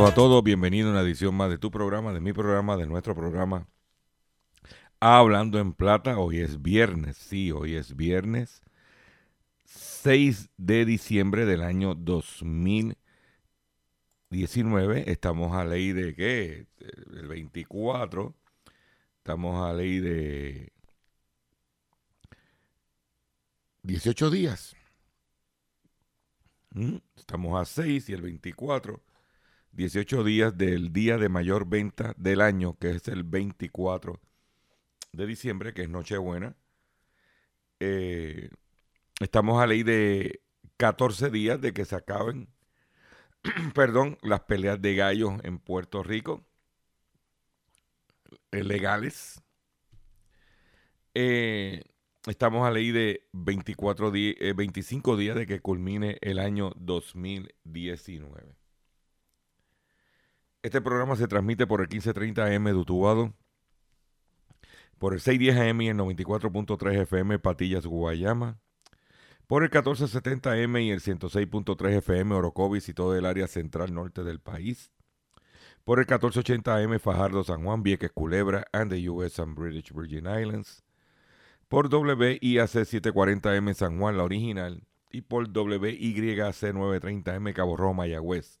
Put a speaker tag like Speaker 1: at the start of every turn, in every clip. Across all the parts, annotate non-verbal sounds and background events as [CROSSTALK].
Speaker 1: Saludos a todos, bienvenidos a una edición más de tu programa, de mi programa, de nuestro programa. Hablando en plata, hoy es viernes, sí, hoy es viernes 6 de diciembre del año 2019. Estamos a ley de qué? El 24. Estamos a ley de 18 días. ¿Mm? Estamos a 6 y el 24. 18 días del día de mayor venta del año, que es el 24 de diciembre, que es Nochebuena. Eh, estamos a ley de 14 días de que se acaben, [CLEARS THROAT] perdón, las peleas de gallos en Puerto Rico, eh, legales. Eh, estamos a ley de 24 di- eh, 25 días de que culmine el año 2019. Este programa se transmite por el 1530 AM de por el 610 AM y el 94.3 FM Patillas Guayama, por el 1470 AM y el 106.3 FM Orocovis y todo el área central norte del país, por el 1480 AM Fajardo San Juan, Vieques Culebra and the US and British Virgin Islands, por WIAC 740M San Juan, la original, y por WYC 930M Cabo Rojo, Mayagüez.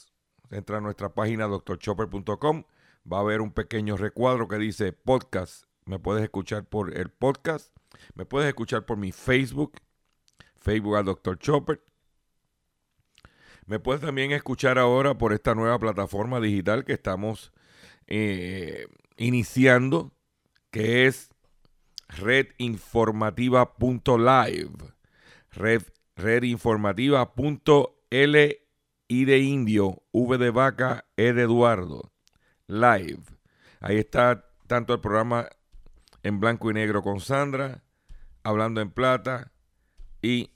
Speaker 1: Entra a nuestra página drchopper.com. Va a haber un pequeño recuadro que dice podcast. Me puedes escuchar por el podcast. Me puedes escuchar por mi Facebook. Facebook a Dr. Chopper. Me puedes también escuchar ahora por esta nueva plataforma digital que estamos eh, iniciando, que es redinformativa.live. Red, redinformativa.l I de indio, V de vaca, E de Eduardo. Live. Ahí está tanto el programa en blanco y negro con Sandra, hablando en plata y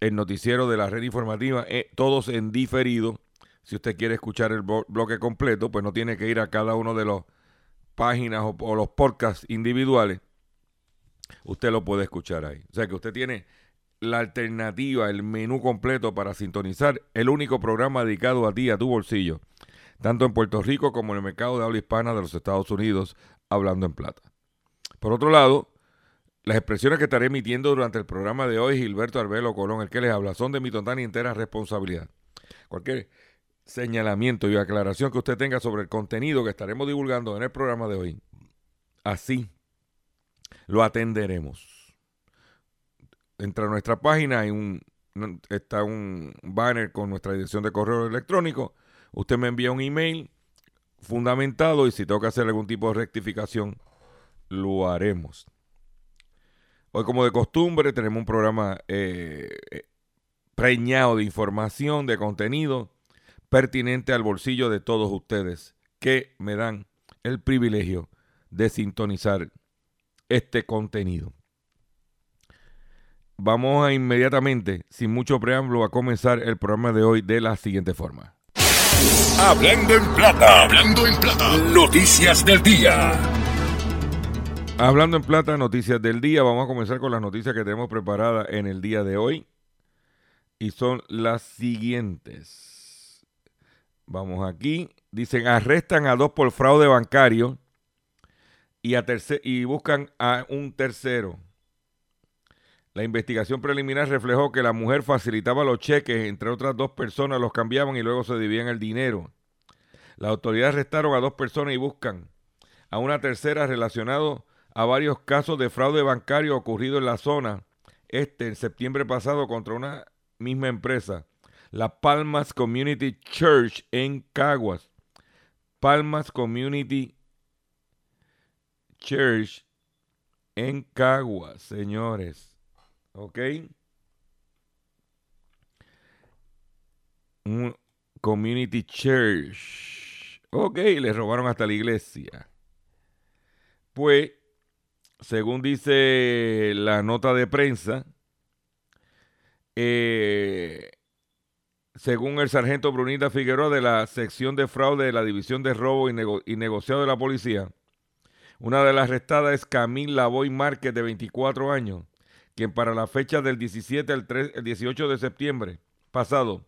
Speaker 1: el noticiero de la red informativa, eh, todos en diferido. Si usted quiere escuchar el blo- bloque completo, pues no tiene que ir a cada uno de los páginas o, o los podcasts individuales. Usted lo puede escuchar ahí. O sea que usted tiene la alternativa, el menú completo para sintonizar el único programa dedicado a ti, a tu bolsillo, tanto en Puerto Rico como en el mercado de habla hispana de los Estados Unidos, hablando en plata. Por otro lado, las expresiones que estaré emitiendo durante el programa de hoy, Gilberto Arbelo Colón, el que les habla, son de mi total y entera responsabilidad. Cualquier señalamiento y aclaración que usted tenga sobre el contenido que estaremos divulgando en el programa de hoy, así lo atenderemos. Entra a nuestra página, hay un, está un banner con nuestra dirección de correo electrónico. Usted me envía un email fundamentado y si tengo que hacer algún tipo de rectificación, lo haremos. Hoy, como de costumbre, tenemos un programa eh, eh, preñado de información, de contenido pertinente al bolsillo de todos ustedes que me dan el privilegio de sintonizar este contenido. Vamos a inmediatamente, sin mucho preámbulo, a comenzar el programa de hoy de la siguiente forma.
Speaker 2: Hablando en plata. Hablando en plata. Noticias del día.
Speaker 1: Hablando en plata, noticias del día. Vamos a comenzar con las noticias que tenemos preparadas en el día de hoy. Y son las siguientes. Vamos aquí. Dicen, arrestan a dos por fraude bancario y, a y buscan a un tercero. La investigación preliminar reflejó que la mujer facilitaba los cheques, entre otras dos personas los cambiaban y luego se dividían el dinero. Las autoridades arrestaron a dos personas y buscan a una tercera relacionado a varios casos de fraude bancario ocurrido en la zona este en septiembre pasado contra una misma empresa, la Palmas Community Church en Caguas. Palmas Community Church en Caguas, señores. ¿Ok? Un community church. Ok, le robaron hasta la iglesia. Pues, según dice la nota de prensa, eh, según el sargento Brunita Figueroa de la sección de fraude de la División de Robo y, y Negociado de la Policía, una de las arrestadas es Camille Lavoy Márquez, de 24 años, quien para la fecha del 17 al 18 de septiembre pasado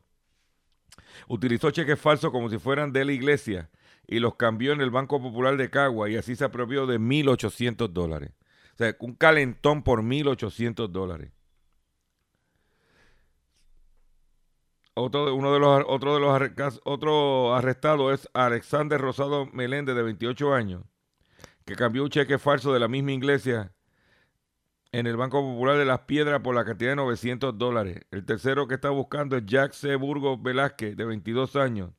Speaker 1: utilizó cheques falsos como si fueran de la iglesia y los cambió en el Banco Popular de Cagua y así se apropió de 1.800 dólares. O sea, un calentón por 1.800 dólares. Otro, uno de los, otro de los otro arrestado es Alexander Rosado Meléndez, de 28 años, que cambió un cheque falso de la misma iglesia en el Banco Popular de las Piedras por la cantidad de 900 dólares. El tercero que está buscando es Jack C. Burgos Velázquez, de 22 años.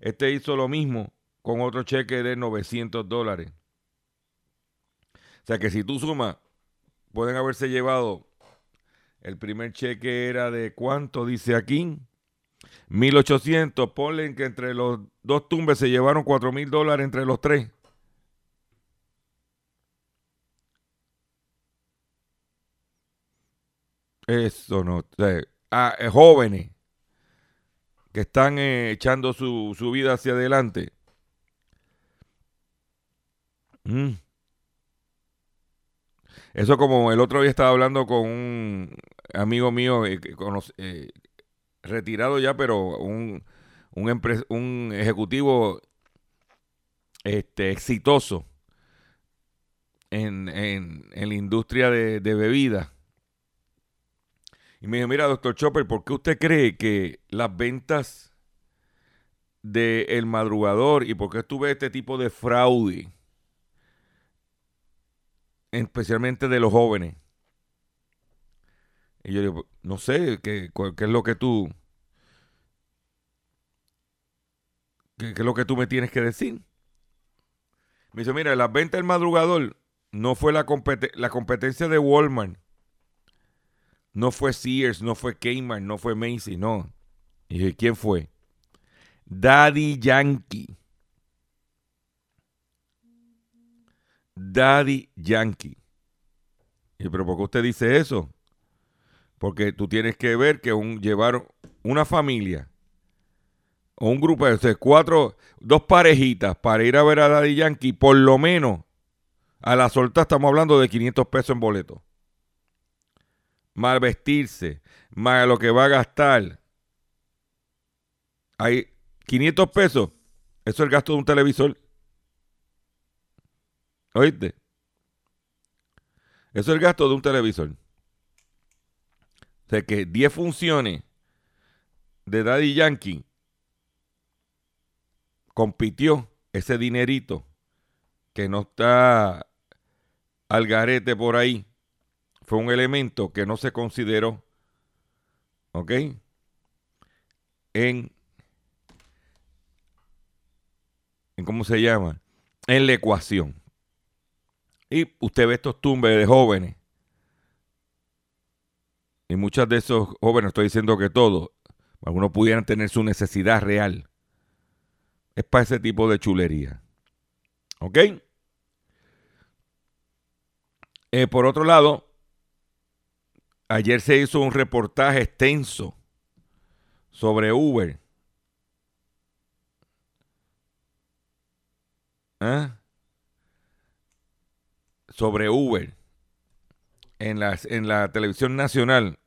Speaker 1: Este hizo lo mismo con otro cheque de 900 dólares. O sea que si tú sumas, pueden haberse llevado, el primer cheque era de cuánto, dice aquí, 1800, ponle que entre los dos tumbes se llevaron 4000 dólares entre los tres. Eso no. a, eh, jóvenes que están eh, echando su, vida hacia adelante. Mm. Eso como el otro día estaba hablando con un amigo mío eh, retirado ya, pero un, un, un ejecutivo este, exitoso en, en, en la industria de, de bebidas y me dijo, mira, doctor Chopper, ¿por qué usted cree que las ventas del El Madrugador y por qué estuve este tipo de fraude, especialmente de los jóvenes? Y yo digo, no sé, ¿qué, qué es lo que tú... ¿Qué, es lo que tú me tienes que decir? Me dice, mira, las ventas del madrugador no fue la, la competencia de Walmart no fue Sears, no fue Kmart, no fue Macy, no. Y dije, ¿quién fue? Daddy Yankee. Daddy Yankee. Y pero ¿por qué usted dice eso? Porque tú tienes que ver que un, llevar una familia o un grupo de cuatro, dos parejitas para ir a ver a Daddy Yankee, por lo menos a la solta estamos hablando de 500 pesos en boleto mal vestirse, más lo que va a gastar. Hay 500 pesos. Eso es el gasto de un televisor. ¿Oíste? Eso es el gasto de un televisor. O sea que 10 funciones de Daddy Yankee compitió ese dinerito que no está al garete por ahí fue un elemento que no se consideró, ¿ok? En, en ¿cómo se llama? En la ecuación. Y usted ve estos tumbes de jóvenes. Y muchos de esos jóvenes, estoy diciendo que todos, algunos pudieran tener su necesidad real. Es para ese tipo de chulería. ¿Ok? Eh, por otro lado, Ayer se hizo un reportaje extenso sobre Uber. ¿eh? sobre Uber en, en la televisión nacional,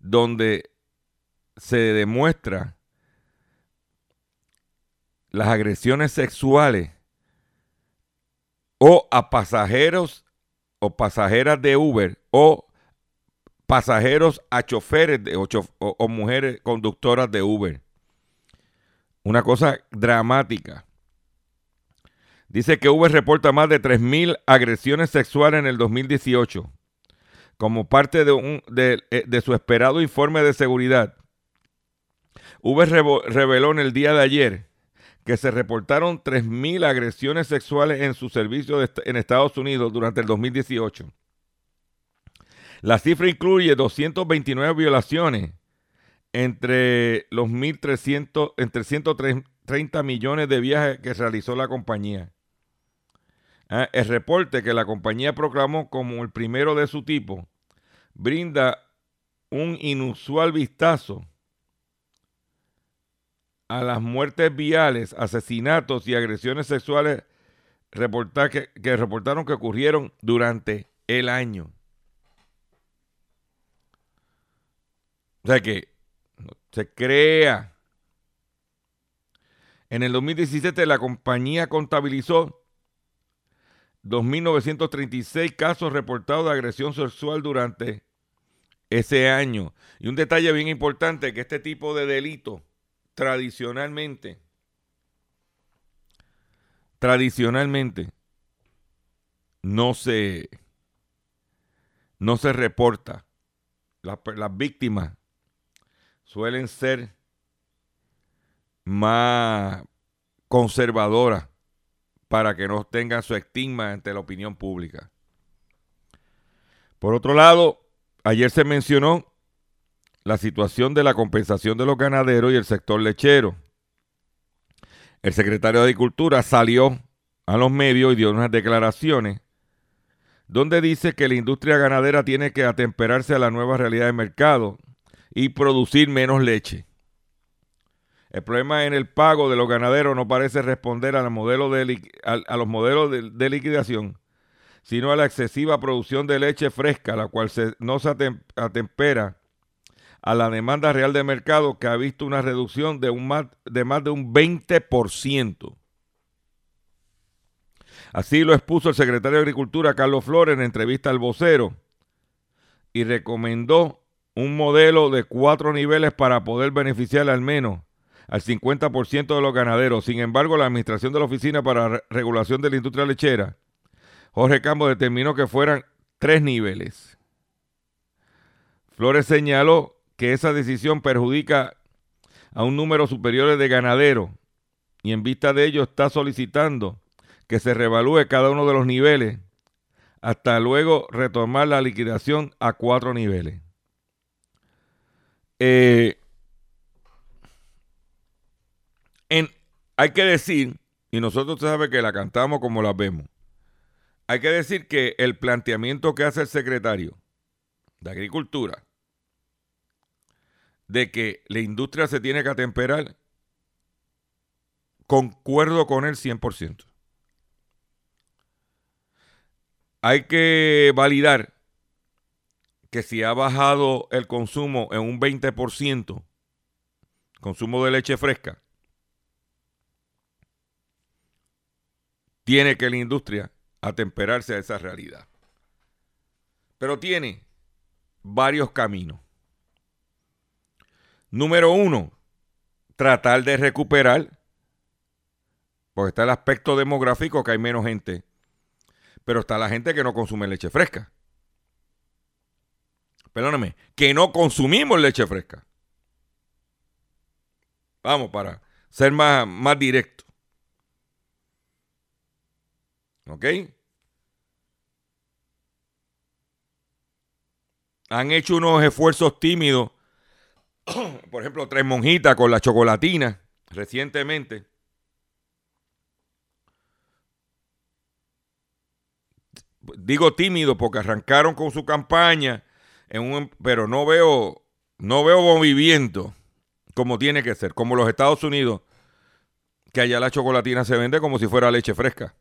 Speaker 1: donde se demuestra las agresiones sexuales o a pasajeros o pasajeras de Uber o pasajeros a choferes o, mujeres conductoras de Uber. Una cosa dramática. Dice que Uber reporta más de 3.000 agresiones sexuales en el 2018 como parte de, un, eh, de su esperado informe de seguridad. Uber reveló en el día de ayer que se reportaron 3.000 agresiones sexuales en su servicio en Estados Unidos durante el 2018. La cifra incluye 229 violaciones entre los 1.300, entre 130 millones de viajes que realizó la compañía. Ah, el reporte que la compañía proclamó como el primero de su tipo brinda un inusual vistazo a las muertes viales, asesinatos y agresiones sexuales que, que reportaron que ocurrieron durante el año. O sea que se crea. En el 2017 la compañía contabilizó 2.936 casos reportados de agresión sexual durante ese año. Y un detalle bien importante, que este tipo de delito tradicionalmente, tradicionalmente, no se, no se reporta. Las, las víctimas suelen ser más conservadoras para que no tengan su estigma ante la opinión pública. Por otro lado, ayer se mencionó la situación de la compensación de los ganaderos y el sector lechero. El secretario de Agricultura salió a los medios y dio unas declaraciones donde dice que la industria ganadera tiene que atemperarse a la nueva realidad del mercado y producir menos leche. El problema en el pago de los ganaderos no parece responder a, de, a, los modelos de, liquidación, sino a la excesiva producción de leche fresca, la cual no se atempera a la demanda real de mercado que ha visto una reducción de, un más, de más de un 20%. Así lo expuso el secretario de Agricultura, Carlos Flores, en entrevista al vocero, y recomendó un modelo de cuatro niveles para poder beneficiar al menos al 50% de los ganaderos. Sin embargo, la administración de la Oficina para Regulación de la Industria Lechera, Jorge Campos, determinó que fueran tres niveles. Flores señaló que esa decisión perjudica a un número superior de ganaderos y en vista de ello está solicitando que se revalúe cada uno de los niveles hasta luego retomar la liquidación a cuatro niveles. Eh, hay que decir, y nosotros sabe que la cantamos como la vemos, hay que decir que el planteamiento que hace el secretario de Agricultura de que la industria se tiene que atemperar, concuerdo con él 100%. Hay que validar que si ha bajado el consumo en un 20%, consumo de leche fresca, tiene que la industria atemperarse a esa realidad. Pero tiene varios caminos. Número uno, tratar de recuperar, porque está el aspecto demográfico que hay menos gente, pero está la gente que no consume leche fresca. Perdóname, que no consumimos leche fresca. Vamos, para ser más, más directo. ¿Ok? Han hecho unos esfuerzos tímidos [CLEARS THROAT] por ejemplo, Tres Monjitas con la chocolatina recientemente. Digo tímido porque arrancaron con su campaña, en un, pero no veo, no veo movimiento como tiene que ser, como los Estados Unidos, que allá la chocolatina se vende como si fuera leche fresca.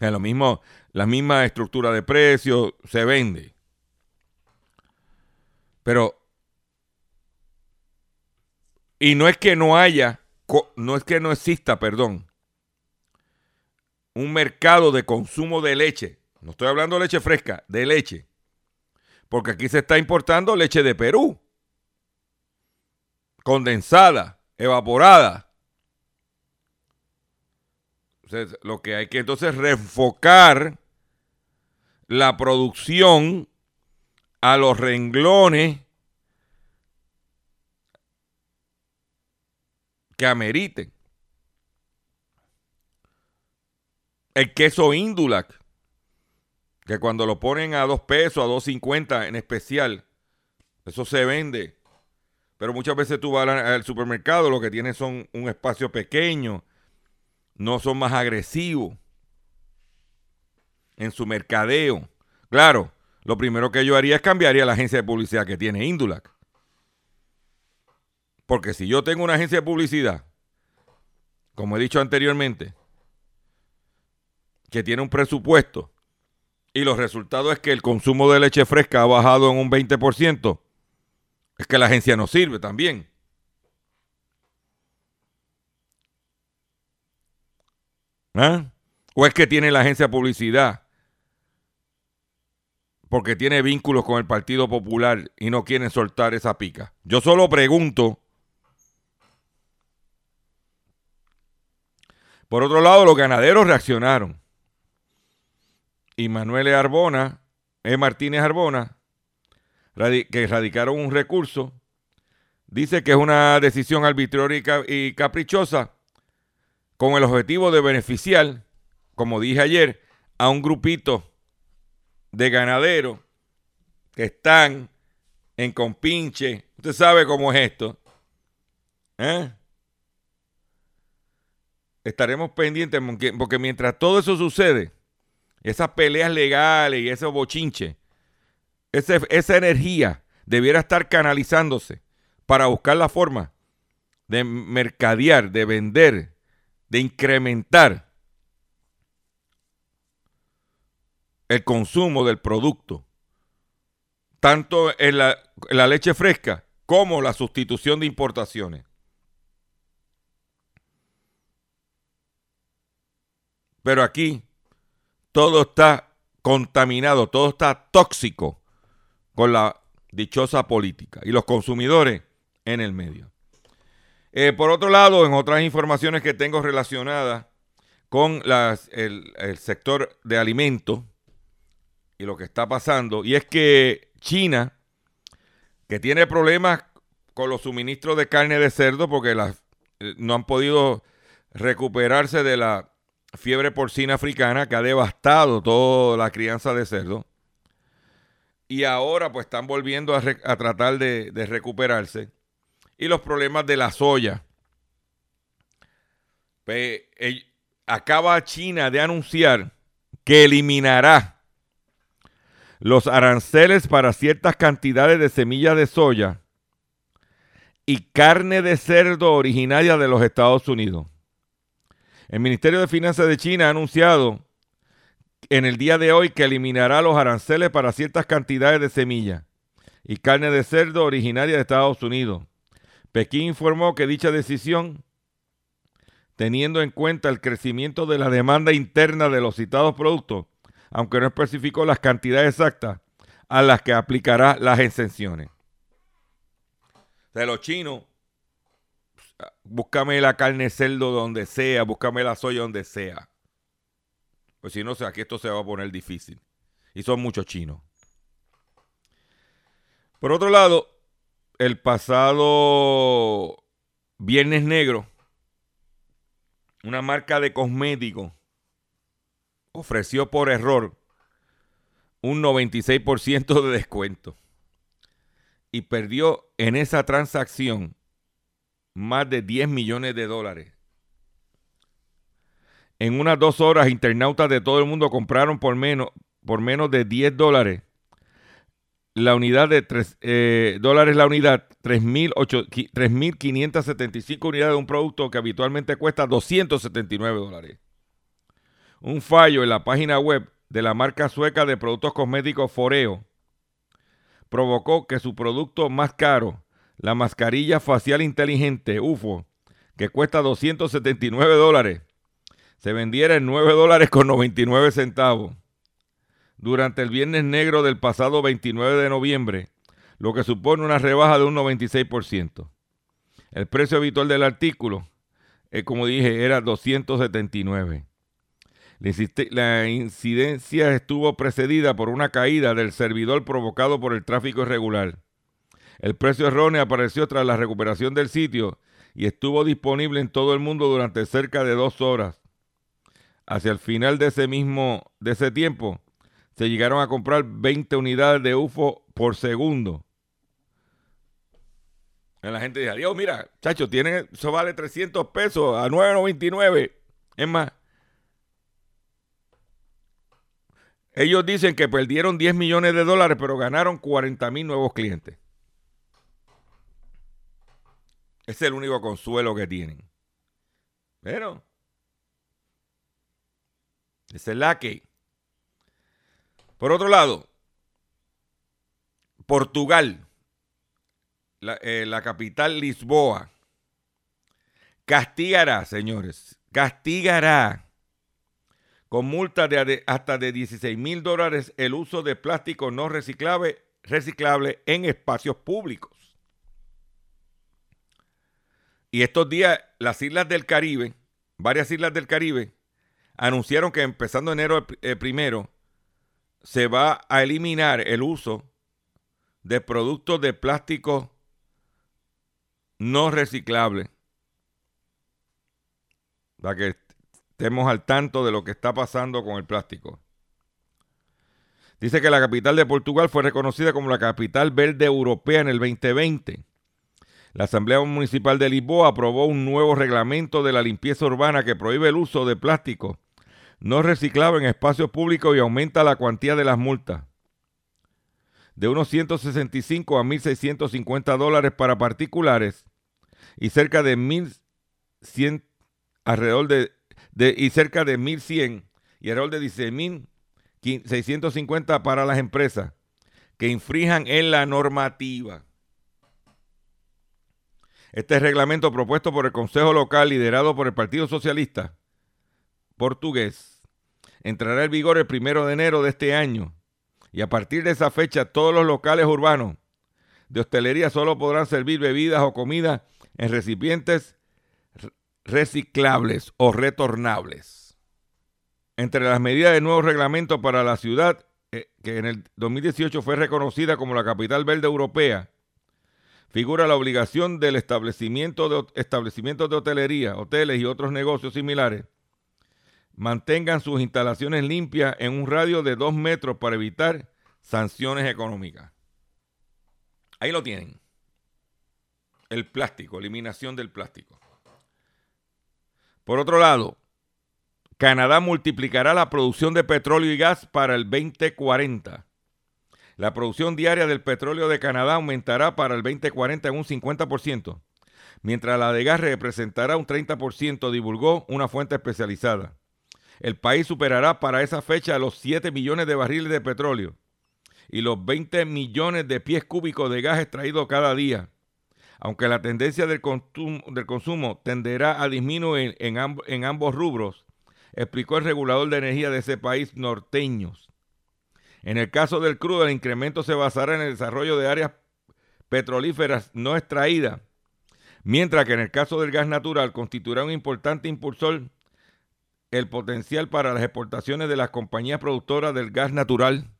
Speaker 1: Es lo mismo, la misma estructura de precios, se vende. Pero, y no es que no haya, no es que no exista, perdón, un mercado de consumo de leche. No estoy hablando de leche fresca, de leche. Porque aquí se está importando leche de Perú. Condensada, evaporada. lo que hay que entonces reenfocar la producción a los renglones que ameriten. El queso Indulac, que cuando lo ponen a dos pesos, a dos cincuenta en especial, eso se vende. Pero muchas veces tú vas al supermercado, lo que tienes son un espacio pequeño, no son más agresivos en su mercadeo. Claro, lo primero que yo haría es cambiaría la agencia de publicidad que tiene Indulac. Porque si yo tengo una agencia de publicidad, como he dicho anteriormente, que tiene un presupuesto y los resultados es que el consumo de leche fresca ha bajado en un 20%, es que la agencia no sirve también. ¿Ah? ¿O es que tiene la agencia publicidad porque tiene vínculos con el Partido Popular y no quieren soltar esa pica? Yo solo pregunto. Por otro lado, los ganaderos reaccionaron y Manuel e. Arbona, E. Martínez Arbona, que radicaron un recurso, dice que es una decisión arbitraria y caprichosa con el objetivo de beneficiar, como dije ayer, a un grupito de ganaderos que están en compinche. Usted sabe cómo es esto. ¿Eh? Estaremos pendientes porque mientras todo eso sucede, esas peleas legales y esos bochinches, esa energía debiera estar canalizándose para buscar la forma de mercadear, de vender, de incrementar el consumo del producto, tanto en la, en la leche fresca como la sustitución de importaciones. Pero aquí todo está contaminado, todo está tóxico con la dichosa política y los consumidores en el medio. Eh, por otro lado, en otras informaciones que tengo relacionadas con el, el sector de alimentos y lo que está pasando, y es que China, que tiene problemas con los suministros de carne de cerdo porque eh, no han podido recuperarse de la fiebre porcina africana que ha devastado toda la crianza de cerdo. Y ahora pues están volviendo a, tratar de, recuperarse. Y los problemas de la soya. Acaba China de anunciar que eliminará los aranceles para ciertas cantidades de semillas de soya y carne de cerdo originaria de los Estados Unidos. El Ministerio de Finanzas de China ha anunciado en el día de hoy que eliminará los aranceles para ciertas cantidades de semillas y carne de cerdo originaria de Estados Unidos. Pekín informó que dicha decisión, teniendo en cuenta el crecimiento de la demanda interna de los citados productos, aunque no especificó las cantidades exactas a las que aplicará las exenciones. De los chinos búscame la carne cerdo donde sea, búscame la soya donde sea. Pues si no, aquí esto se va a poner difícil. Y son muchos chinos. Por otro lado, el pasado Viernes Negro, una marca de cosméticos ofreció por error un 96% de descuento y perdió en esa transacción más de 10 millones de dólares. En unas dos horas, internautas de todo el mundo compraron por menos, por menos de 10 dólares la unidad de 3 eh, dólares la unidad, 3.575 unidades de un producto que habitualmente cuesta 279 dólares. un fallo en la página web de la marca sueca de productos cosméticos Foreo provocó que su producto más caro, la mascarilla facial inteligente UFO, que cuesta 279 dólares, se vendiera en 9 dólares con 99 centavos. Durante el viernes negro del pasado 29 de noviembre, lo que supone una rebaja de un 96%. El precio habitual del artículo, eh, como dije, era 279. La incidencia estuvo precedida por una caída del servidor provocado por el tráfico irregular. El precio erróneo apareció tras la recuperación del sitio y estuvo disponible en todo el mundo durante cerca de dos horas. Hacia el final de ese mismo de ese tiempo, se llegaron a comprar 20 unidades de UFO por segundo. Y la gente dice, Dios, mira, chacho, tiene, eso vale 300 pesos a 9.99. Es más, ellos dicen que perdieron 10 millones de dólares, pero ganaron 40 mil nuevos clientes. Ese es el único consuelo que tienen. Pero, esa es la que. Por otro lado, Portugal, la, eh, la capital Lisboa, castigará, señores, castigará con multa de hasta de 16 mil dólares el uso de plástico no reciclable, reciclable en espacios públicos. Y estos días las islas del Caribe, varias islas del Caribe, anunciaron que empezando enero eh, primero se va a eliminar el uso de productos de plástico no reciclable. Para que estemos al tanto de lo que está pasando con el plástico. Dice que la capital de Portugal fue reconocida como la capital verde europea en el 2020. La Asamblea Municipal de Lisboa aprobó un nuevo reglamento de la limpieza urbana que prohíbe el uso de plástico no reciclado en espacios públicos y aumenta la cuantía de las multas. De unos 165 a 1.650 dólares para particulares y cerca de 1.100 alrededor de, y cerca de 1.100 y alrededor de 16.650 para las empresas que infrijan en la normativa. Este reglamento propuesto por el Consejo Local liderado por el Partido Socialista portugués entrará en vigor el primero de enero de este año y a partir de esa fecha todos los locales urbanos de hostelería solo podrán servir bebidas o comida en recipientes reciclables o retornables. Entre las medidas del nuevo reglamento para la ciudad, eh, que en el 2018 fue reconocida como la capital verde europea, figura la obligación del establecimiento de establecimientos de hotelería, hoteles y otros negocios similares mantengan sus instalaciones limpias en un radio de dos metros para evitar sanciones económicas. Ahí lo tienen. El plástico, eliminación del plástico. Por otro lado, Canadá multiplicará la producción de petróleo y gas para el 2040. La producción diaria del petróleo de Canadá aumentará para el 2040 en un 50%, mientras la de gas representará un 30%, divulgó una fuente especializada. El país superará para esa fecha los 7 millones de barriles de petróleo y los 20 millones de pies cúbicos de gas extraídos cada día. Aunque la tendencia del consumo, tenderá a disminuir en, en ambos rubros, explicó el regulador de energía de ese país norteños. En el caso del crudo, el incremento se basará en el desarrollo de áreas petrolíferas no extraídas, mientras que en el caso del gas natural constituirá un importante impulsor el potencial para las exportaciones de las compañías productoras del gas natural,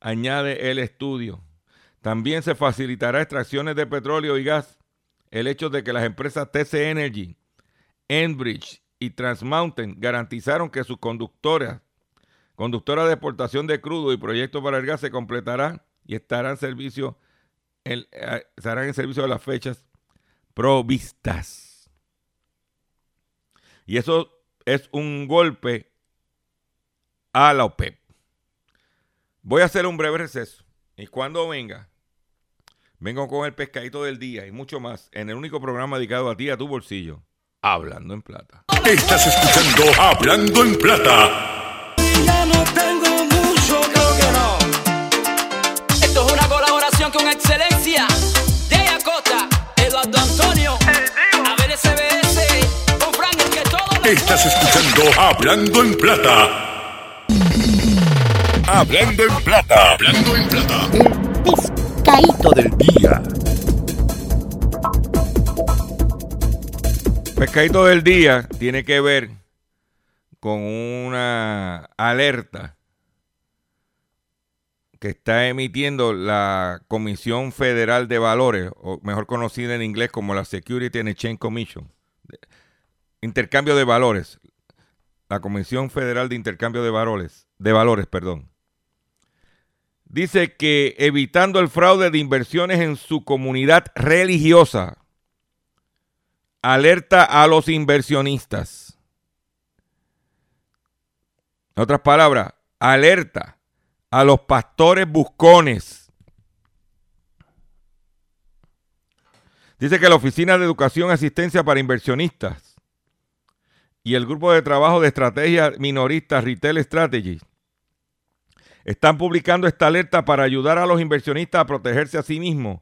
Speaker 1: añade el estudio. También se facilitará extracciones de petróleo y gas. El hecho de que las empresas TC Energy, Enbridge y Transmountain garantizaron que sus conductoras, conductoras de exportación de crudo y proyectos para el gas se completarán y estarán en servicio, eh, estarán en servicio de las fechas provistas. Y eso es un golpe a la OPEP. Voy a hacer un breve receso y cuando venga, vengo con el pescadito del día y mucho más en el único programa dedicado a ti, a tu bolsillo, Hablando en Plata.
Speaker 2: Estás escuchando Hablando en Plata.
Speaker 3: Ya no tengo mucho, creo que no. Esto es una colaboración con excelencia. De Acosta, Eduardo Antonio. A ver SBS, con Frank, el que todo lo
Speaker 2: Estás escuchando Hablando en Plata. Hablando en Plata. Hablando en Plata.
Speaker 4: Pescadito del día.
Speaker 1: Pescadito del día tiene que ver con una alerta que está emitiendo la Comisión Federal de Valores, o mejor conocida en inglés como la Security and Exchange Commission. Intercambio de valores. La Comisión Federal de Intercambio de Valores, de valores, perdón. Dice que evitando el fraude de inversiones en su comunidad religiosa, alerta a los inversionistas. En otras palabras, alerta a los pastores buscones. Dice que la Oficina de Educación Asistencia para Inversionistas y el Grupo de Trabajo de Estrategia Minorista Retail Strategies están publicando esta alerta para ayudar a los inversionistas a protegerse a sí mismos,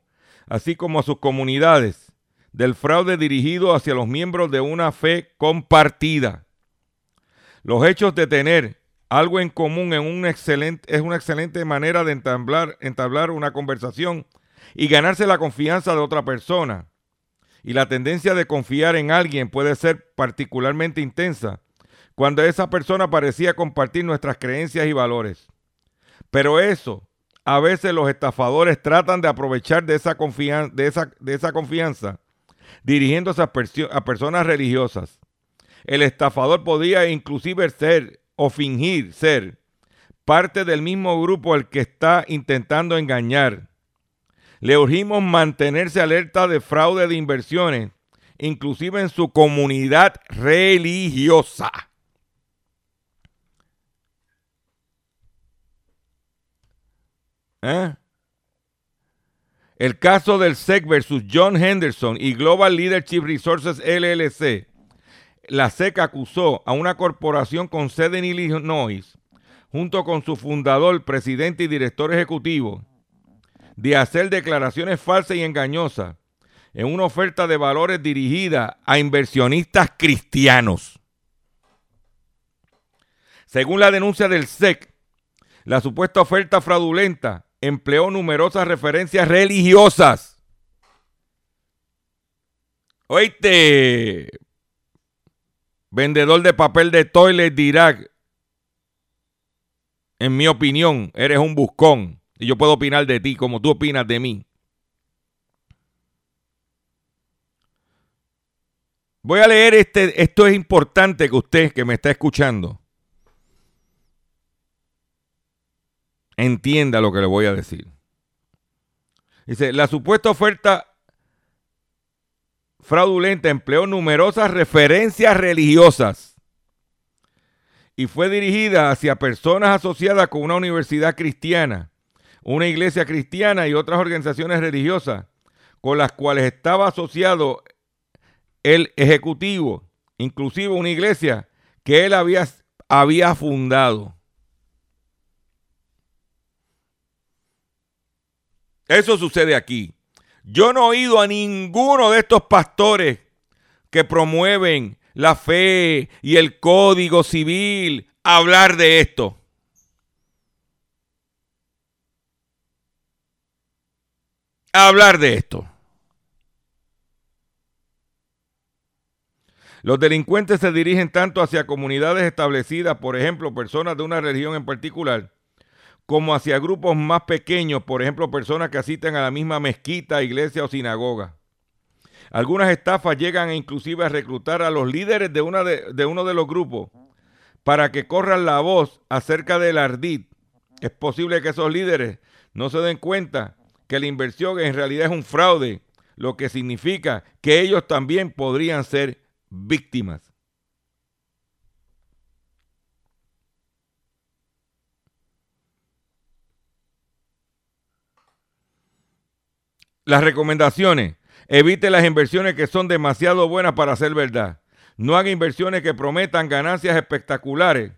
Speaker 1: así como a sus comunidades, del fraude dirigido hacia los miembros de una fe compartida. Los hechos de tener algo en común es una excelente manera de entablar, una conversación y ganarse la confianza de otra persona. Y la tendencia de confiar en alguien puede ser particularmente intensa cuando esa persona parecía compartir nuestras creencias y valores. Pero eso, a veces los estafadores tratan de aprovechar de esa, confianza, de esa, confianza dirigiéndose a personas religiosas. El estafador podía inclusive ser o fingir ser parte del mismo grupo al que está intentando engañar. Le urgimos mantenerse alerta de fraude de inversiones, inclusive en su comunidad religiosa. ¿Eh? El caso del SEC versus John Henderson y Global Leadership Resources LLC. La SEC acusó a una corporación con sede en Illinois, junto con su fundador, presidente y director ejecutivo, de hacer declaraciones falsas y engañosas en una oferta de valores dirigida a inversionistas cristianos. Según la denuncia del SEC, la supuesta oferta fraudulenta empleó numerosas referencias religiosas. Oíste, vendedor de papel de toilet de Irak, en mi opinión, eres un buscón. Y yo puedo opinar de ti como tú opinas de mí. Voy a leer este, esto es importante que usted que me está escuchando entienda lo que le voy a decir. Dice, la supuesta oferta fraudulenta empleó numerosas referencias religiosas y fue dirigida hacia personas asociadas con una universidad cristiana, una iglesia cristiana y otras organizaciones religiosas con las cuales estaba asociado el ejecutivo, inclusive una iglesia que él había, había fundado. Eso sucede aquí. Yo no he oído a ninguno de estos pastores que promueven la fe y el código civil hablar de esto. Hablar de esto. Los delincuentes se dirigen tanto hacia comunidades establecidas, por ejemplo, personas de una religión en particular, como hacia grupos más pequeños, por ejemplo, personas que asisten a la misma mezquita, iglesia o sinagoga. Algunas estafas llegan inclusive a reclutar a los líderes de, de uno de los grupos para que corran la voz acerca del ardid. Es posible que esos líderes no se den cuenta que la inversión en realidad es un fraude, lo que significa que ellos también podrían ser víctimas. Las recomendaciones. Evite las inversiones que son demasiado buenas para ser verdad. No haga inversiones que prometan ganancias espectaculares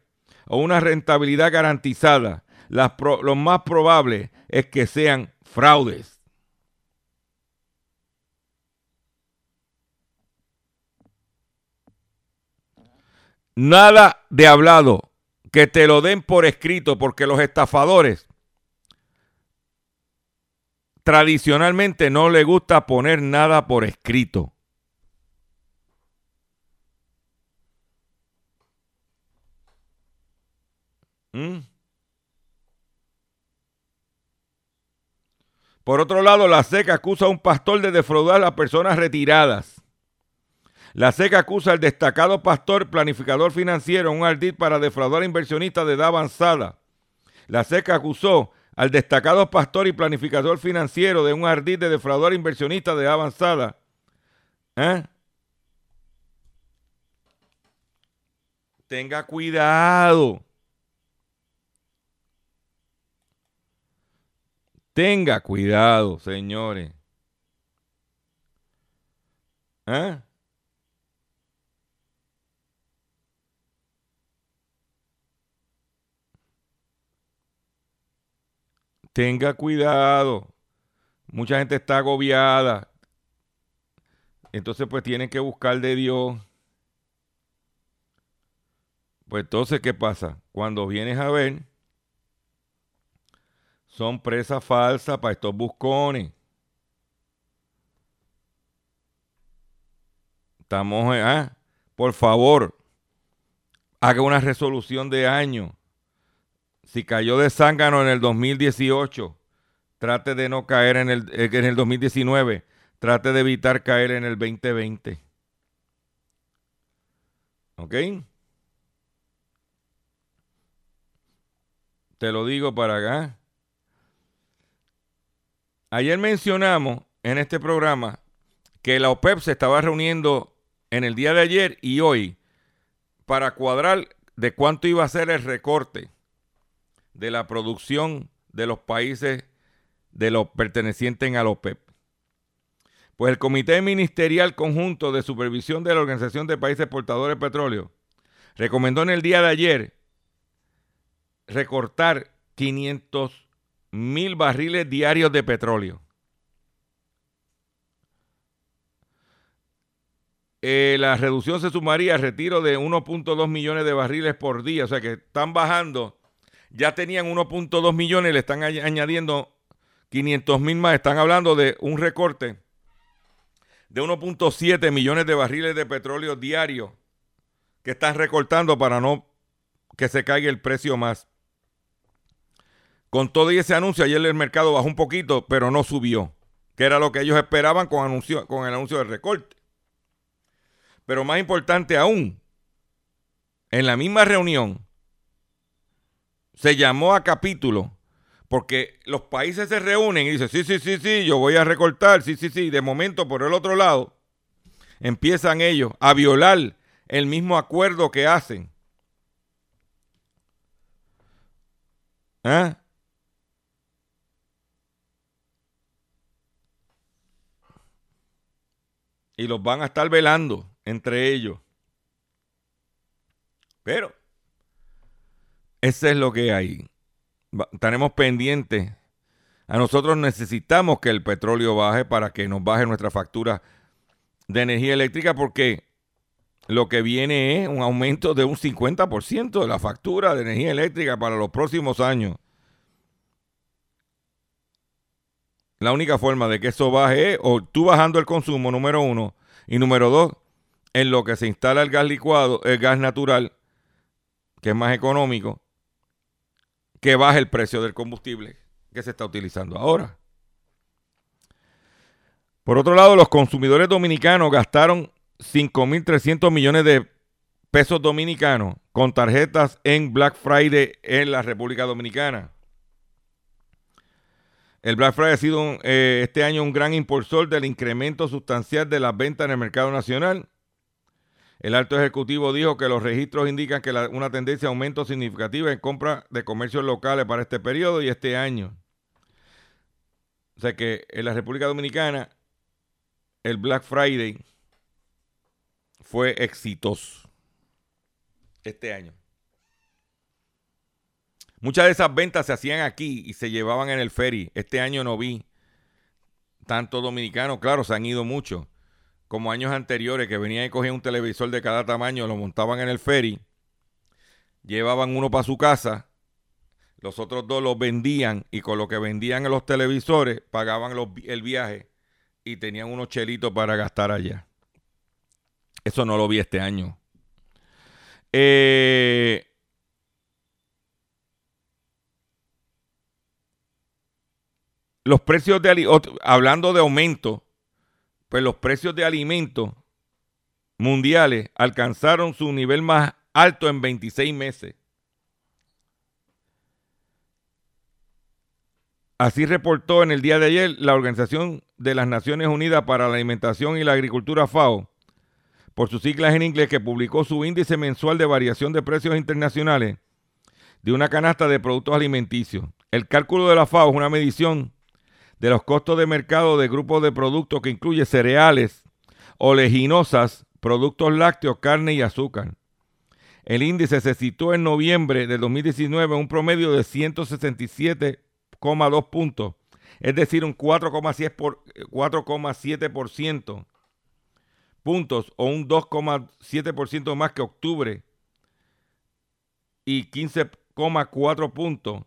Speaker 1: o una rentabilidad garantizada. lo más probable es que sean fraudes. Nada de hablado, que te lo den por escrito, porque los estafadores tradicionalmente no le gusta poner nada por escrito. ¿Mm? Por otro lado, la SEC acusa a un pastor de defraudar a personas retiradas. La SEC acusa al destacado pastor planificador financiero, un ardid para defraudar a inversionistas de edad avanzada. La SEC acusó al destacado pastor y planificador financiero de un ardid de defraudar inversionistas de avanzada. ¿Eh? Tenga cuidado. Tenga cuidado, señores. ¿Eh? Tenga cuidado. Mucha gente está agobiada. Entonces, pues tienen que buscar de Dios. Pues entonces, ¿qué pasa? Cuando vienes a ver, son presa falsa para estos buscones. Estamos, ah, por favor, haga una resolución de año. Si cayó de zángano en el 2018, trate de no caer en el, eh, en el 2019. Trate de evitar caer en el 2020. ¿Ok? Te lo digo para acá. Ayer mencionamos en este programa que la OPEP se estaba reuniendo en el día de ayer y hoy para cuadrar de cuánto iba a ser el recorte de la producción de los países de los pertenecientes a la OPEP. Pues el Comité Ministerial Conjunto de Supervisión de la Organización de Países Exportadores de Petróleo recomendó en el día de ayer recortar 500 mil barriles diarios de petróleo. Eh, la reducción se sumaría al retiro de 1.2 millones de barriles por día, o sea que están bajando. Ya tenían 1.2 millones, le están añadiendo 500 mil más. Están hablando de un recorte de 1.7 millones de barriles de petróleo diarios que están recortando para no que se caiga el precio más. Con todo y ese anuncio, ayer el mercado bajó un poquito, pero no subió, que era lo que ellos esperaban con, anuncio, con el anuncio del recorte. Pero más importante aún, en la misma reunión se llamó a capítulo porque los países se reúnen y dicen, sí, sí, sí, sí, yo voy a recortar, sí, sí, sí. De momento, por el otro lado, empiezan ellos a violar el mismo acuerdo que hacen. ¿Ah? y los van a estar velando entre ellos. Pero ese es lo que hay. Estaremos pendientes. A nosotros necesitamos que el petróleo baje para que nos baje nuestra factura de energía eléctrica porque lo que viene es un aumento de un 50% de la factura de energía eléctrica para los próximos años. La única forma de que eso baje es o tú bajando el consumo, número uno, y número dos, en lo que se instala el gas licuado, el gas natural, que es más económico, que baje el precio del combustible que se está utilizando ahora. Por otro lado, los consumidores dominicanos gastaron 5.300 millones de pesos dominicanos con tarjetas en Black Friday en la República Dominicana. El Black Friday ha sido eh, este año un gran impulsor del incremento sustancial de las ventas en el mercado nacional. El alto ejecutivo dijo que los registros indican que una tendencia de aumento significativa en compra de comercios locales para este periodo y este año. O sea que en la República Dominicana el Black Friday fue exitoso este año. Muchas de esas ventas se hacían aquí y se llevaban en el ferry. Este año no vi tanto dominicanos, claro, se han ido muchos, como años anteriores que venían y cogían un televisor de cada tamaño, lo montaban en el ferry, llevaban uno para su casa, los otros dos los vendían y con lo que vendían en los televisores pagaban el viaje y tenían unos chelitos para gastar allá. Eso no lo vi este año. Eh, los precios de hablando de aumento, pues los precios de alimentos mundiales alcanzaron su nivel más alto en 26 meses. Así reportó en el día de ayer la Organización de las Naciones Unidas para la Alimentación y la Agricultura FAO, por sus siglas en inglés, que publicó su índice mensual de variación de precios internacionales de una canasta de productos alimenticios. El cálculo de la FAO es una medición de los costos de mercado de grupos de productos que incluye cereales, oleaginosas, productos lácteos, carne y azúcar. El índice se situó en noviembre del 2019 en un promedio de 167 2 puntos, es decir, un 4,7% puntos o un 2,7% más que octubre y 15,4 puntos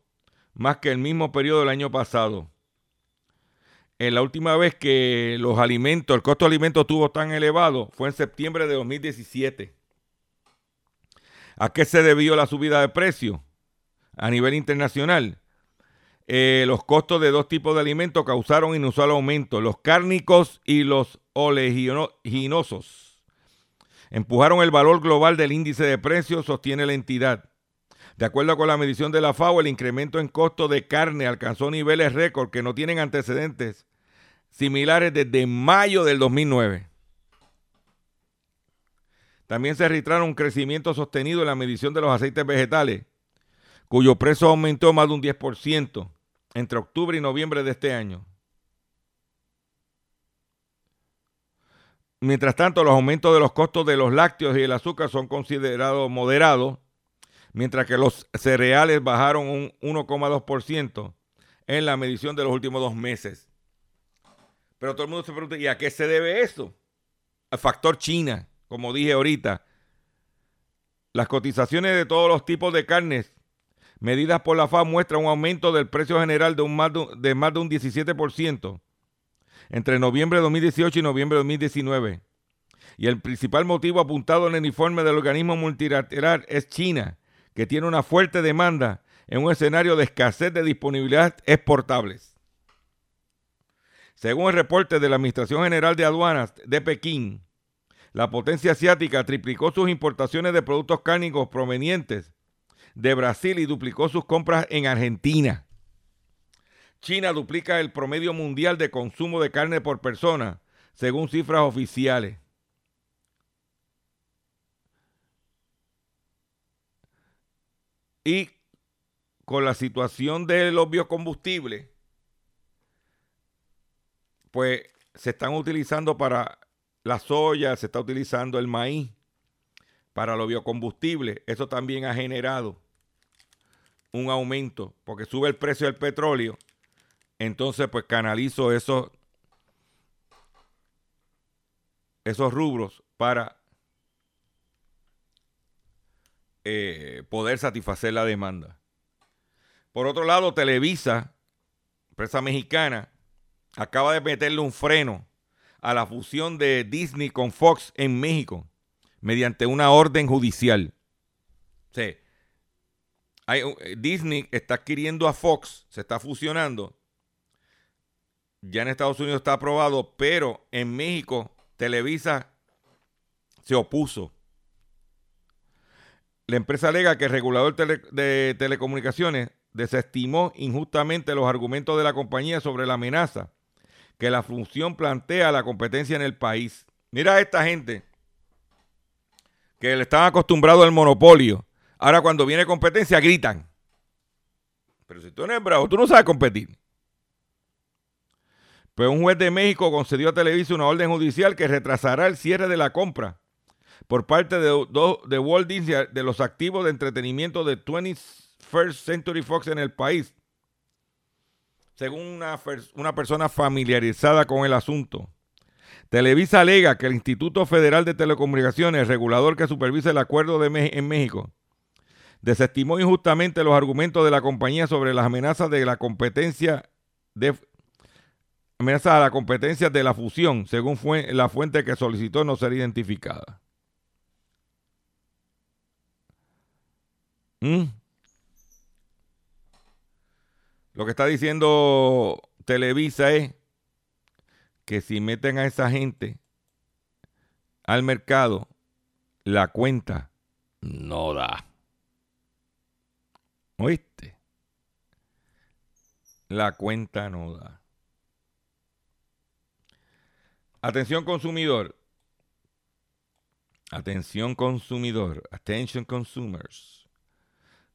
Speaker 1: más que el mismo periodo del año pasado. En la última vez que los alimentos, el costo de alimentos estuvo tan elevado fue en septiembre de 2017. ¿A qué se debió la subida de precios a nivel internacional? Eh, los costos de dos tipos de alimentos causaron inusual aumento, los cárnicos y los oleaginosos. Empujaron el valor global del índice de precios, sostiene la entidad. De acuerdo con la medición de la FAO, el incremento en costo de carne alcanzó niveles récord que no tienen antecedentes similares desde mayo del 2009. También se registraron un crecimiento sostenido en la medición de los aceites vegetales, cuyo precio aumentó más de un 10% entre octubre y noviembre de este año. Mientras tanto, los aumentos de los costos de los lácteos y el azúcar son considerados moderados, mientras que los cereales bajaron un 1,2% en la medición de los últimos dos meses. Pero todo el mundo se pregunta, ¿y a qué se debe eso? Al factor China, como dije ahorita. Las cotizaciones de todos los tipos de carnes medidas por la FAO muestran un aumento del precio general de, un más de, más de un 17% entre noviembre de 2018 y noviembre de 2019. Y el principal motivo apuntado en el informe del organismo multilateral es China, que tiene una fuerte demanda en un escenario de escasez de disponibilidad exportables. Según el reporte de la Administración General de Aduanas de Pekín, la potencia asiática triplicó sus importaciones de productos cárnicos provenientes de Brasil y duplicó sus compras en Argentina. China duplica el promedio mundial de consumo de carne por persona, según cifras oficiales. Y con la situación de los biocombustibles, pues se están utilizando para la soya, se está utilizando el maíz para los biocombustibles. Eso también ha generado un aumento porque sube el precio del petróleo, entonces pues canalizo esos, esos rubros para eh, poder satisfacer la demanda. Por otro lado, Televisa, empresa mexicana, acaba de meterle un freno a la fusión de Disney con Fox en México mediante una orden judicial. Sí, eh, Disney está adquiriendo a Fox, se está fusionando. Ya en Estados Unidos está aprobado, pero en México Televisa se opuso. La empresa alega que el regulador de telecomunicaciones desestimó injustamente los argumentos de la compañía sobre la amenaza que la función plantea a la competencia en el país. Mira a esta gente que le están acostumbrados al monopolio Ahora cuando viene competencia gritan. Pero si tú no eres bravo, tú no sabes competir. Pues un juez de México concedió a Televisa una orden judicial que retrasará el cierre de la compra por parte de, Walt Disney de los activos de entretenimiento de 21st Century Fox en el país. Según una, persona familiarizada con el asunto. Televisa alega que el Instituto Federal de Telecomunicaciones, regulador que supervisa el acuerdo en México, desestimó injustamente los argumentos de la compañía sobre las amenazas de la competencia de amenazas a la competencia de la fusión, según fue la fuente que solicitó no ser identificada. ¿Mm? Lo que está diciendo Televisa es que si meten a esa gente al mercado, la cuenta no da. ¿Oíste? La cuenta no da. Atención consumidor. Atención consumidor. Attention consumers.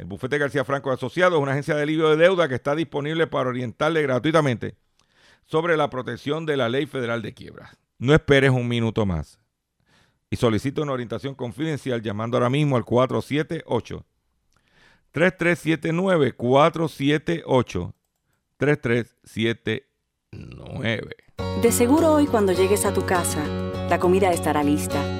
Speaker 1: El bufete García Franco Asociado es una agencia de alivio de deuda que está disponible para orientarle gratuitamente sobre la protección de la ley federal de quiebras. No esperes un minuto más y solicita una orientación confidencial llamando ahora mismo al 478 3379 478 3379.
Speaker 5: De seguro hoy cuando llegues a tu casa la comida estará lista.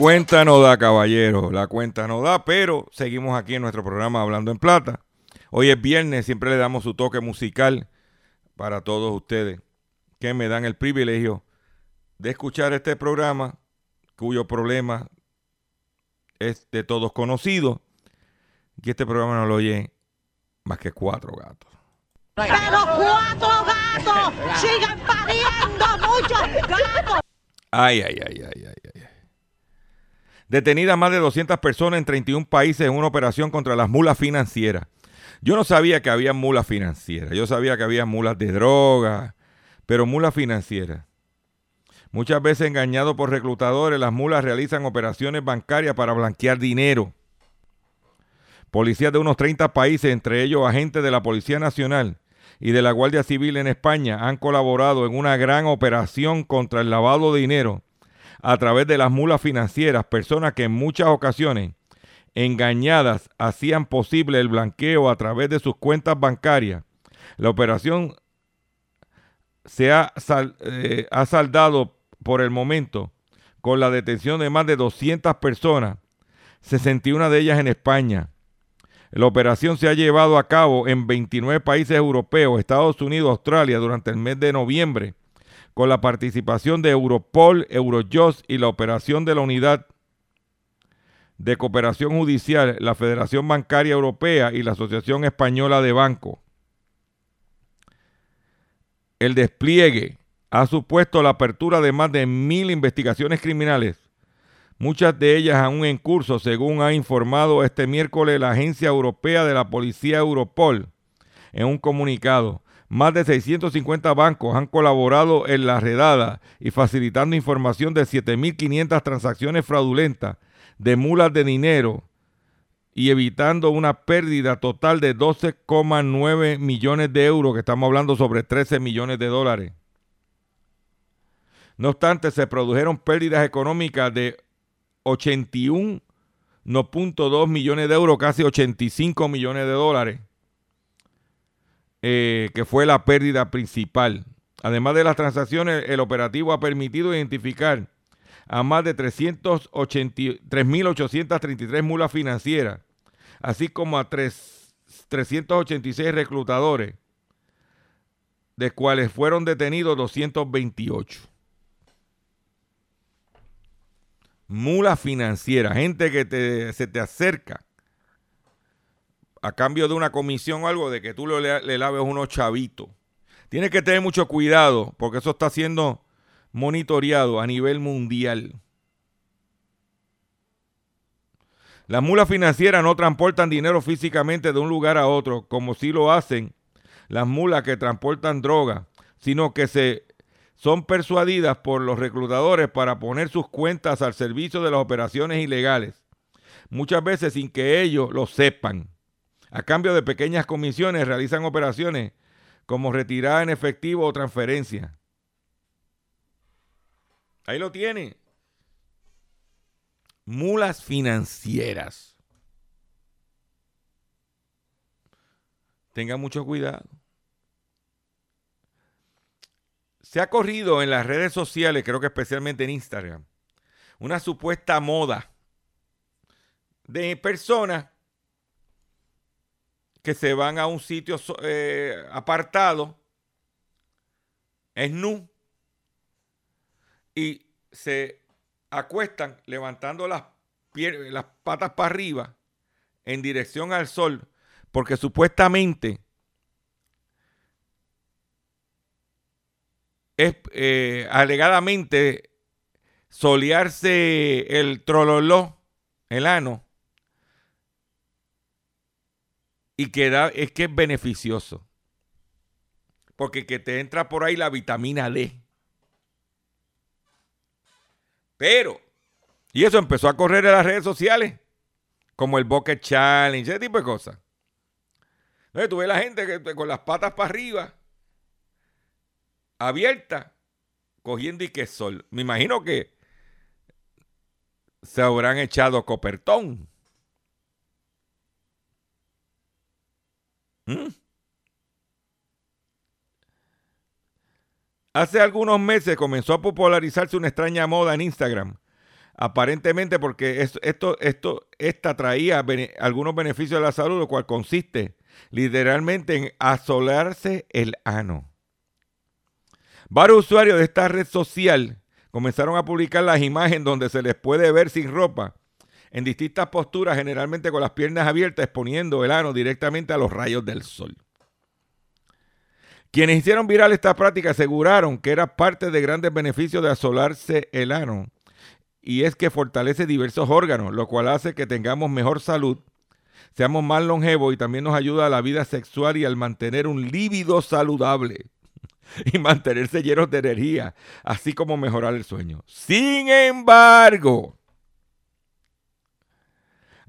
Speaker 1: cuenta no da, caballero. La cuenta no da, pero seguimos aquí en nuestro programa Hablando en Plata. Hoy es viernes, siempre le damos su toque musical para todos ustedes que me dan el privilegio de escuchar este programa cuyo problema es de todos conocido. Y este programa no lo oye más que cuatro gatos.
Speaker 6: Pero cuatro gatos sigan pariendo muchos gatos.
Speaker 1: Ay, ay, ay, ay, ay, ay. Detenidas más de 200 personas en 31 países en una operación contra las mulas financieras. Yo no sabía que había mulas financieras. Yo sabía que había mulas de droga, pero mulas financieras. Muchas veces engañados por reclutadores, las mulas realizan operaciones bancarias para blanquear dinero. Policías de unos 30 países, entre ellos agentes de la Policía Nacional y de la Guardia Civil en España, han colaborado en una gran operación contra el lavado de dinero a través de las mulas financieras, personas que en muchas ocasiones engañadas hacían posible el blanqueo a través de sus cuentas bancarias. La operación se ha, eh, ha saldado por el momento con la detención de más de 200 personas, 61 de ellas en España. La operación se ha llevado a cabo en 29 países europeos, Estados Unidos, Australia durante el mes de noviembre, con la participación de Europol, Eurojust y la operación de la Unidad de Cooperación Judicial, la Federación Bancaria Europea y la Asociación Española de Bancos. El despliegue ha supuesto la apertura de más de mil investigaciones criminales, muchas de ellas aún en curso, según ha informado este miércoles la Agencia Europea de la Policía Europol en un comunicado. Más de 650 bancos han colaborado en la redada y facilitando información de 7.500 transacciones fraudulentas de mulas de dinero y evitando una pérdida total de 12,9 millones de euros, que estamos hablando sobre 13 millones de dólares. No obstante, se produjeron pérdidas económicas de 81,2 millones de euros, casi 85 millones de dólares, eh, que fue la pérdida principal. Además de las transacciones, el operativo ha permitido identificar a más de 3.833 mulas financieras, así como a 386 reclutadores, de cuales fueron detenidos 228. mula financiera, gente que se te acerca a cambio de una comisión o algo de que tú le, laves unos chavitos. Tienes que tener mucho cuidado porque eso está siendo monitoreado a nivel mundial. Las mulas financieras no transportan dinero físicamente de un lugar a otro, como si lo hacen las mulas que transportan droga, sino que se son persuadidas por los reclutadores para poner sus cuentas al servicio de las operaciones ilegales, muchas veces sin que ellos lo sepan. A cambio de pequeñas comisiones realizan operaciones como retirada en efectivo o transferencia. Ahí lo tiene. Mulas financieras. Tenga mucho cuidado se ha corrido en las redes sociales, creo que especialmente en Instagram, una supuesta moda de personas que se van a un sitio eh, apartado, es nu, y se acuestan levantando las, las patas para arriba en dirección al sol, porque supuestamente es eh, alegadamente solearse el trololó, el ano, y que es que es beneficioso. Porque que te entra por ahí la vitamina D. Pero, y eso empezó a correr en las redes sociales, como el Bucket Challenge, ese tipo de cosas. Entonces tú ves la gente que, con las patas para arriba abierta, cogiendo y que sol. Me imagino que se habrán echado copertón. ¿Mm? Hace algunos meses comenzó a popularizarse una extraña moda en Instagram Aparentemente porque es- esto, esto, esta traía algunos beneficios de la salud, lo cual consiste literalmente en asolarse el ano. Varios usuarios de esta red social comenzaron a publicar las imágenes donde se les puede ver sin ropa, en distintas posturas, generalmente con las piernas abiertas, exponiendo el ano directamente a los rayos del sol. Quienes hicieron viral esta práctica aseguraron que era parte de grandes beneficios de asolarse el ano, y es que fortalece diversos órganos, lo cual hace que tengamos mejor salud, seamos más longevos y también nos ayuda a la vida sexual y al mantener un líbido saludable [LAUGHS] y mantenerse llenos de energía, así como mejorar el sueño. Sin embargo,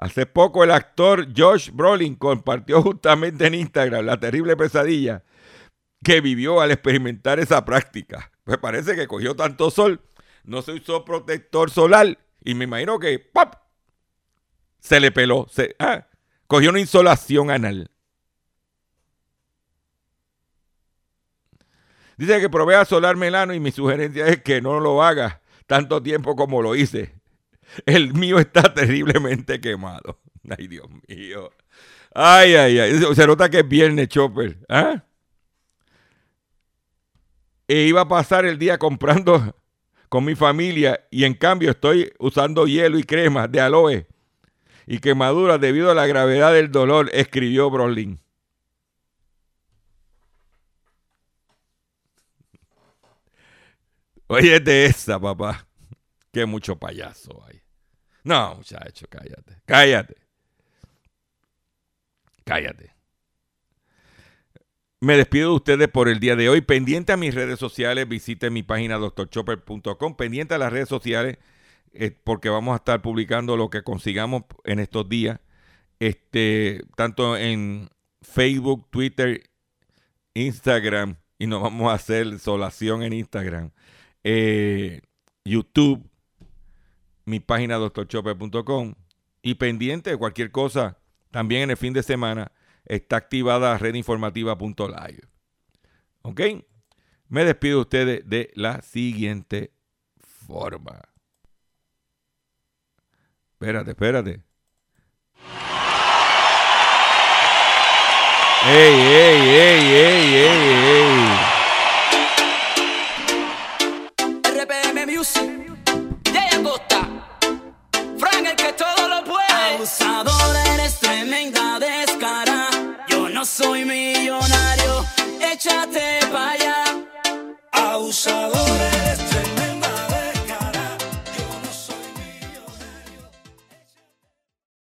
Speaker 1: hace poco el actor Josh Brolin compartió [LAUGHS] justamente en Instagram la terrible pesadilla que vivió al experimentar esa práctica. Pues parece que cogió tanto sol, no se usó protector solar y me imagino que ¡pap! se le peló, se, ah, cogió una insolación anal. Dice que probé a solar melano y mi sugerencia es que no lo haga tanto tiempo como lo hice. El mío está terriblemente quemado. [LAUGHS] Ay, Dios mío. Ay, ay, ay. Se nota que es viernes, Chopper. ¿Ah? E iba a pasar el día comprando con mi familia y en cambio estoy usando hielo y crema de aloe y quemadura debido a la gravedad del dolor, escribió Brolin. Oye, de esa, papá. Qué mucho payaso hay. No, muchacho, cállate. Cállate. Cállate. Me despido de ustedes por el día de hoy. Pendiente a mis redes sociales, visite mi página doctorchopper.com. Pendiente a las redes sociales, eh, porque vamos a estar publicando lo que consigamos en estos días. Este, tanto en Facebook, Twitter, Instagram, y nos vamos a hacer solación en Instagram. Eh, YouTube, mi página doctorchopper.com. Y pendiente de cualquier cosa, también en el fin de semana está activada redinformativa.live. ¿Ok? Me despido de ustedes de la siguiente forma. Espérate, espérate. ¡Ey, ey, ey, ey, ey, ey!
Speaker 3: Soy millonario, échate pa' allá. Abusador,